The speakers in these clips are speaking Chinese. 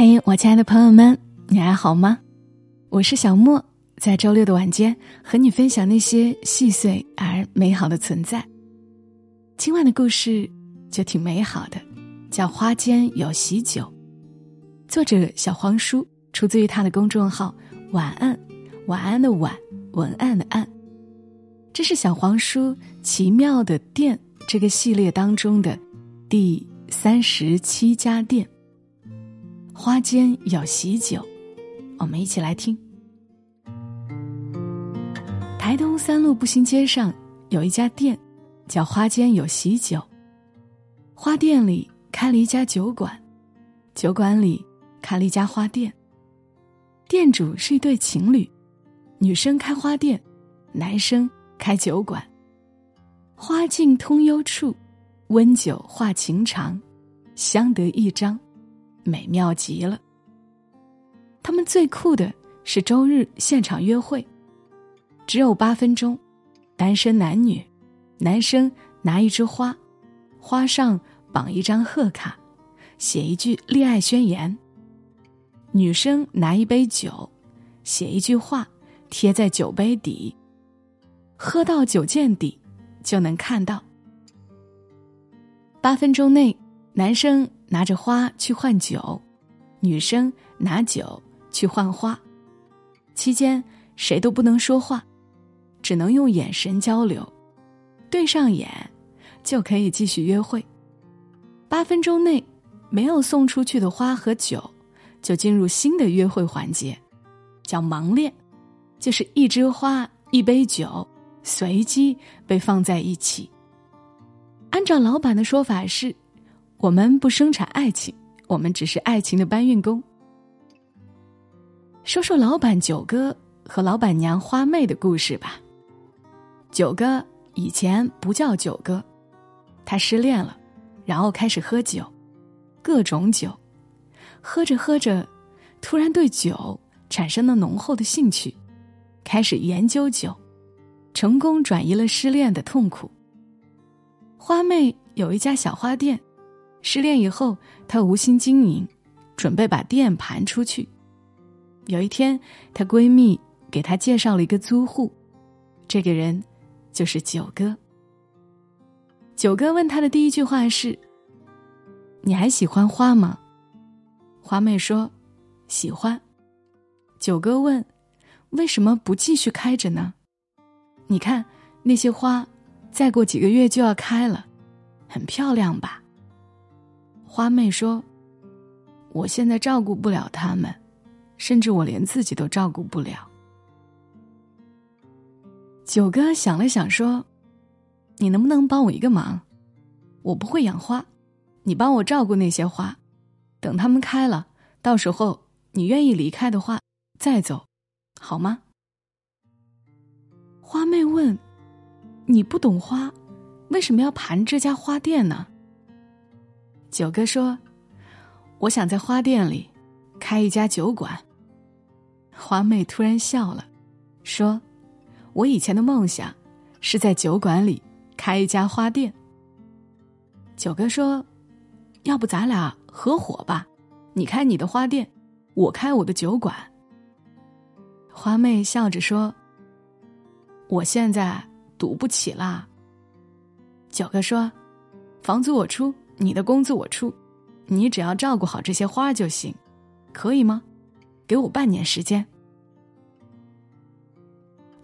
嘿，我亲爱的朋友们，你还好吗？我是小莫，在周六的晚间和你分享那些细碎而美好的存在。今晚的故事就挺美好的，叫《花间有喜酒》，作者小黄书，出自于他的公众号“晚安晚安”的晚文案的案。这是小黄书《奇妙的店》这个系列当中的第三十七家店。花间有喜酒，我们一起来听。台东三路步行街上有一家店，叫花间有喜酒。花店里开了一家酒馆，酒馆里开了一家花店。店主是一对情侣，女生开花店，男生开酒馆。花径通幽处，温酒话情长，相得益彰。美妙极了。他们最酷的是周日现场约会，只有八分钟，单身男女，男生拿一枝花，花上绑一张贺卡，写一句恋爱宣言；女生拿一杯酒，写一句话，贴在酒杯底，喝到酒见底，就能看到。八分钟内，男生。拿着花去换酒，女生拿酒去换花，期间谁都不能说话，只能用眼神交流，对上眼就可以继续约会。八分钟内没有送出去的花和酒，就进入新的约会环节，叫盲恋，就是一枝花一杯酒随机被放在一起。按照老板的说法是。我们不生产爱情，我们只是爱情的搬运工。说说老板九哥和老板娘花妹的故事吧。九哥以前不叫九哥，他失恋了，然后开始喝酒，各种酒，喝着喝着，突然对酒产生了浓厚的兴趣，开始研究酒，成功转移了失恋的痛苦。花妹有一家小花店。失恋以后，她无心经营，准备把店盘出去。有一天，她闺蜜给她介绍了一个租户，这个人就是九哥。九哥问她的第一句话是：“你还喜欢花吗？”花妹说：“喜欢。”九哥问：“为什么不继续开着呢？”你看那些花，再过几个月就要开了，很漂亮吧？花妹说：“我现在照顾不了他们，甚至我连自己都照顾不了。”九哥想了想说：“你能不能帮我一个忙？我不会养花，你帮我照顾那些花，等它们开了，到时候你愿意离开的话再走，好吗？”花妹问：“你不懂花，为什么要盘这家花店呢？”九哥说：“我想在花店里开一家酒馆。”花妹突然笑了，说：“我以前的梦想是在酒馆里开一家花店。”九哥说：“要不咱俩合伙吧？你开你的花店，我开我的酒馆。”花妹笑着说：“我现在赌不起啦。”九哥说：“房租我出。”你的工资我出，你只要照顾好这些花就行，可以吗？给我半年时间。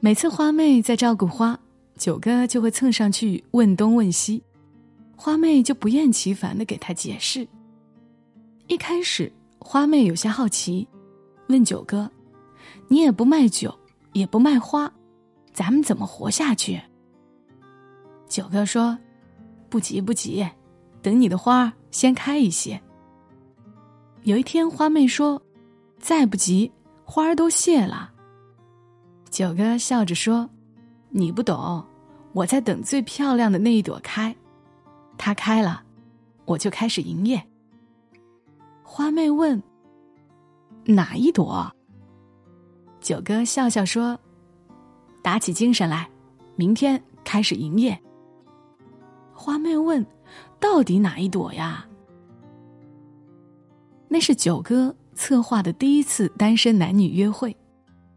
每次花妹在照顾花，九哥就会蹭上去问东问西，花妹就不厌其烦的给他解释。一开始，花妹有些好奇，问九哥：“你也不卖酒，也不卖花，咱们怎么活下去？”九哥说：“不急不急。”等你的花先开一些。有一天，花妹说：“再不急，花儿都谢了。”九哥笑着说：“你不懂，我在等最漂亮的那一朵开，它开了，我就开始营业。”花妹问：“哪一朵？”九哥笑笑说：“打起精神来，明天开始营业。”花妹问。到底哪一朵呀？那是九哥策划的第一次单身男女约会，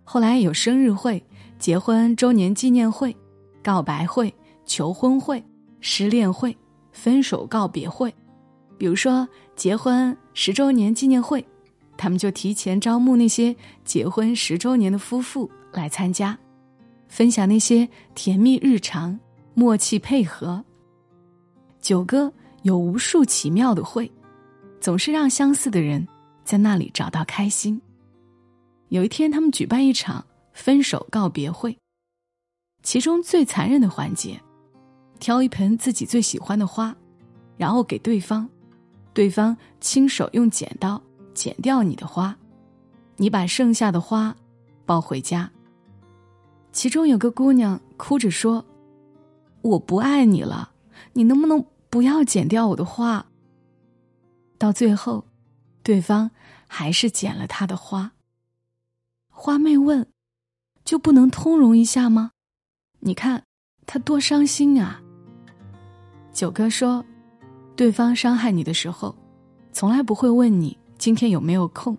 后来有生日会、结婚周年纪念会、告白会、求婚会、失恋会、分手告别会。比如说结婚十周年纪念会，他们就提前招募那些结婚十周年的夫妇来参加，分享那些甜蜜日常、默契配合。九哥有无数奇妙的会，总是让相似的人在那里找到开心。有一天，他们举办一场分手告别会，其中最残忍的环节，挑一盆自己最喜欢的花，然后给对方。对方亲手用剪刀剪掉你的花，你把剩下的花抱回家。其中有个姑娘哭着说：“我不爱你了，你能不能不要剪掉我的花？”到最后，对方还是剪了他的花。花妹问：“就不能通融一下吗？你看他多伤心啊。”九哥说。对方伤害你的时候，从来不会问你今天有没有空。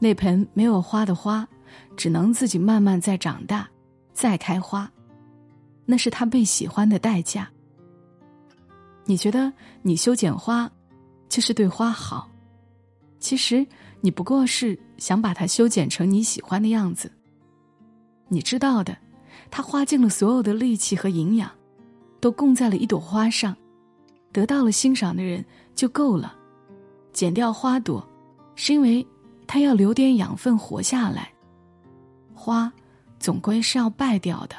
那盆没有花的花，只能自己慢慢再长大，再开花。那是他被喜欢的代价。你觉得你修剪花，就是对花好？其实你不过是想把它修剪成你喜欢的样子。你知道的，它花尽了所有的力气和营养，都供在了一朵花上。得到了欣赏的人就够了，剪掉花朵，是因为它要留点养分活下来。花总归是要败掉的。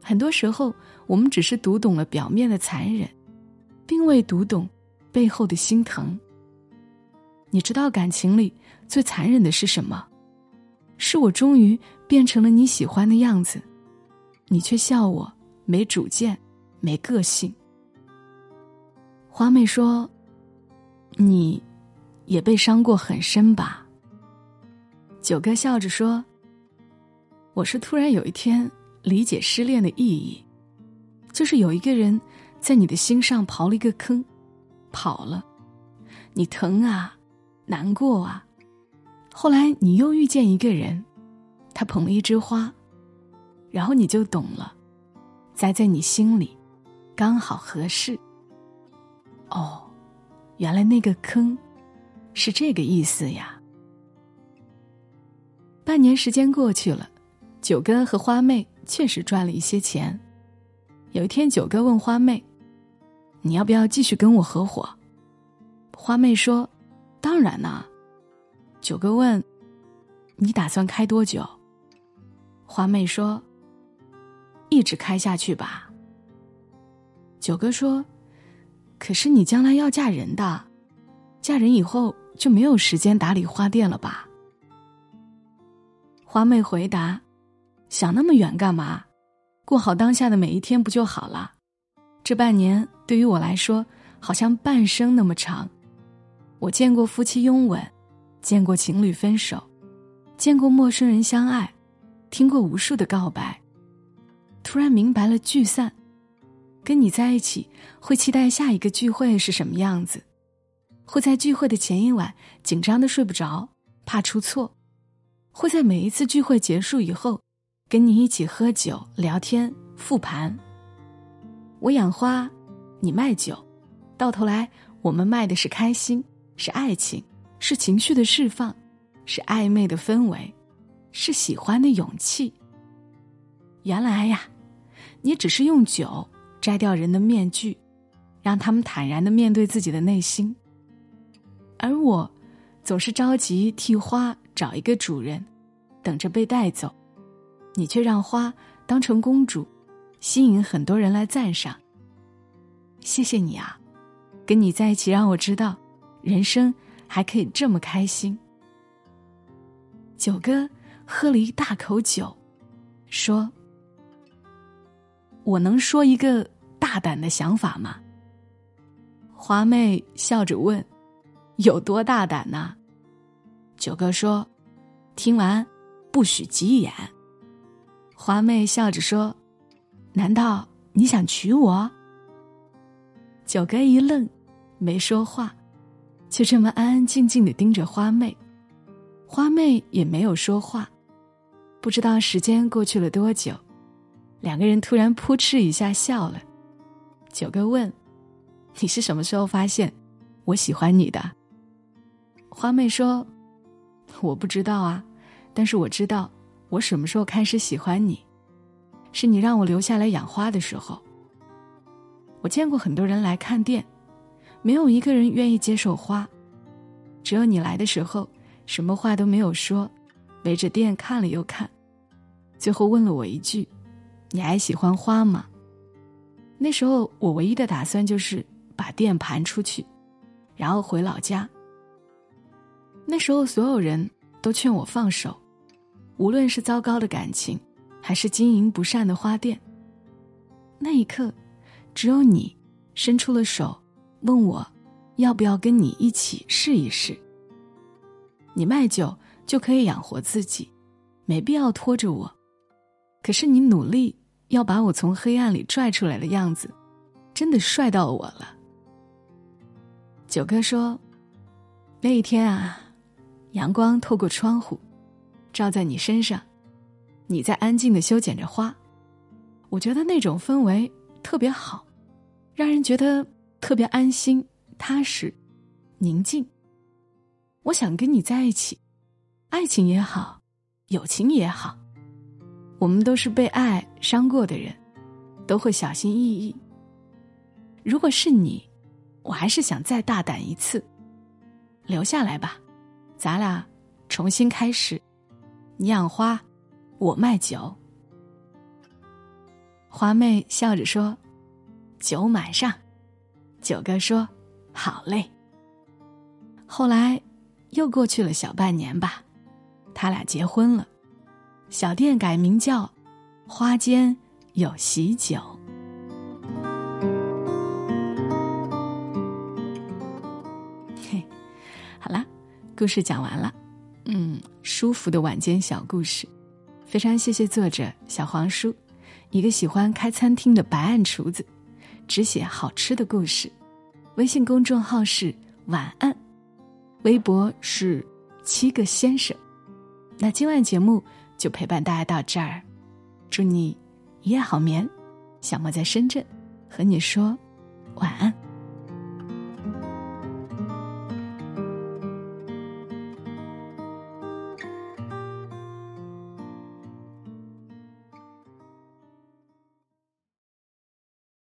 很多时候，我们只是读懂了表面的残忍，并未读懂背后的心疼。你知道感情里最残忍的是什么？是我终于变成了你喜欢的样子，你却笑我没主见、没个性。花妹说：“你，也被伤过很深吧？”九哥笑着说：“我是突然有一天理解失恋的意义，就是有一个人在你的心上刨了一个坑，跑了，你疼啊，难过啊。后来你又遇见一个人，他捧了一枝花，然后你就懂了，栽在你心里，刚好合适。”哦，原来那个坑是这个意思呀。半年时间过去了，九哥和花妹确实赚了一些钱。有一天，九哥问花妹：“你要不要继续跟我合伙？”花妹说：“当然啦。”九哥问：“你打算开多久？”花妹说：“一直开下去吧。”九哥说。可是你将来要嫁人的，嫁人以后就没有时间打理花店了吧？花妹回答：“想那么远干嘛？过好当下的每一天不就好了？这半年对于我来说，好像半生那么长。我见过夫妻拥吻，见过情侣分手，见过陌生人相爱，听过无数的告白，突然明白了聚散。”跟你在一起，会期待下一个聚会是什么样子，会在聚会的前一晚紧张的睡不着，怕出错，会在每一次聚会结束以后，跟你一起喝酒聊天复盘。我养花，你卖酒，到头来我们卖的是开心，是爱情，是情绪的释放，是暧昧的氛围，是喜欢的勇气。原来呀，你只是用酒。摘掉人的面具，让他们坦然的面对自己的内心。而我，总是着急替花找一个主人，等着被带走。你却让花当成公主，吸引很多人来赞赏。谢谢你啊，跟你在一起让我知道，人生还可以这么开心。九哥喝了一大口酒，说：“我能说一个。”大胆的想法吗？华妹笑着问：“有多大胆呢？”九哥说：“听完，不许急眼。”花妹笑着说：“难道你想娶我？”九哥一愣，没说话。就这么安安静静的盯着花妹，花妹也没有说话。不知道时间过去了多久，两个人突然扑哧一下笑了。九哥问：“你是什么时候发现我喜欢你的？”花妹说：“我不知道啊，但是我知道我什么时候开始喜欢你，是你让我留下来养花的时候。我见过很多人来看店，没有一个人愿意接受花，只有你来的时候，什么话都没有说，围着店看了又看。”最后问了我一句：“你还喜欢花吗？”那时候我唯一的打算就是把店盘出去，然后回老家。那时候所有人都劝我放手，无论是糟糕的感情，还是经营不善的花店。那一刻，只有你伸出了手，问我要不要跟你一起试一试。你卖酒就可以养活自己，没必要拖着我。可是你努力要把我从黑暗里拽出来的样子，真的帅到我了。九哥说，那一天啊，阳光透过窗户，照在你身上，你在安静的修剪着花，我觉得那种氛围特别好，让人觉得特别安心、踏实、宁静。我想跟你在一起，爱情也好，友情也好。我们都是被爱伤过的人，都会小心翼翼。如果是你，我还是想再大胆一次，留下来吧，咱俩重新开始。你养花，我卖酒。花妹笑着说：“酒满上。”九哥说：“好嘞。”后来又过去了小半年吧，他俩结婚了。小店改名叫“花间有喜酒”。嘿，好啦，故事讲完了。嗯，舒服的晚间小故事，非常谢谢作者小黄书，一个喜欢开餐厅的白案厨子，只写好吃的故事。微信公众号是晚安，微博是七个先生。那今晚节目。就陪伴大家到这儿，祝你一夜好眠。小莫在深圳，和你说晚安。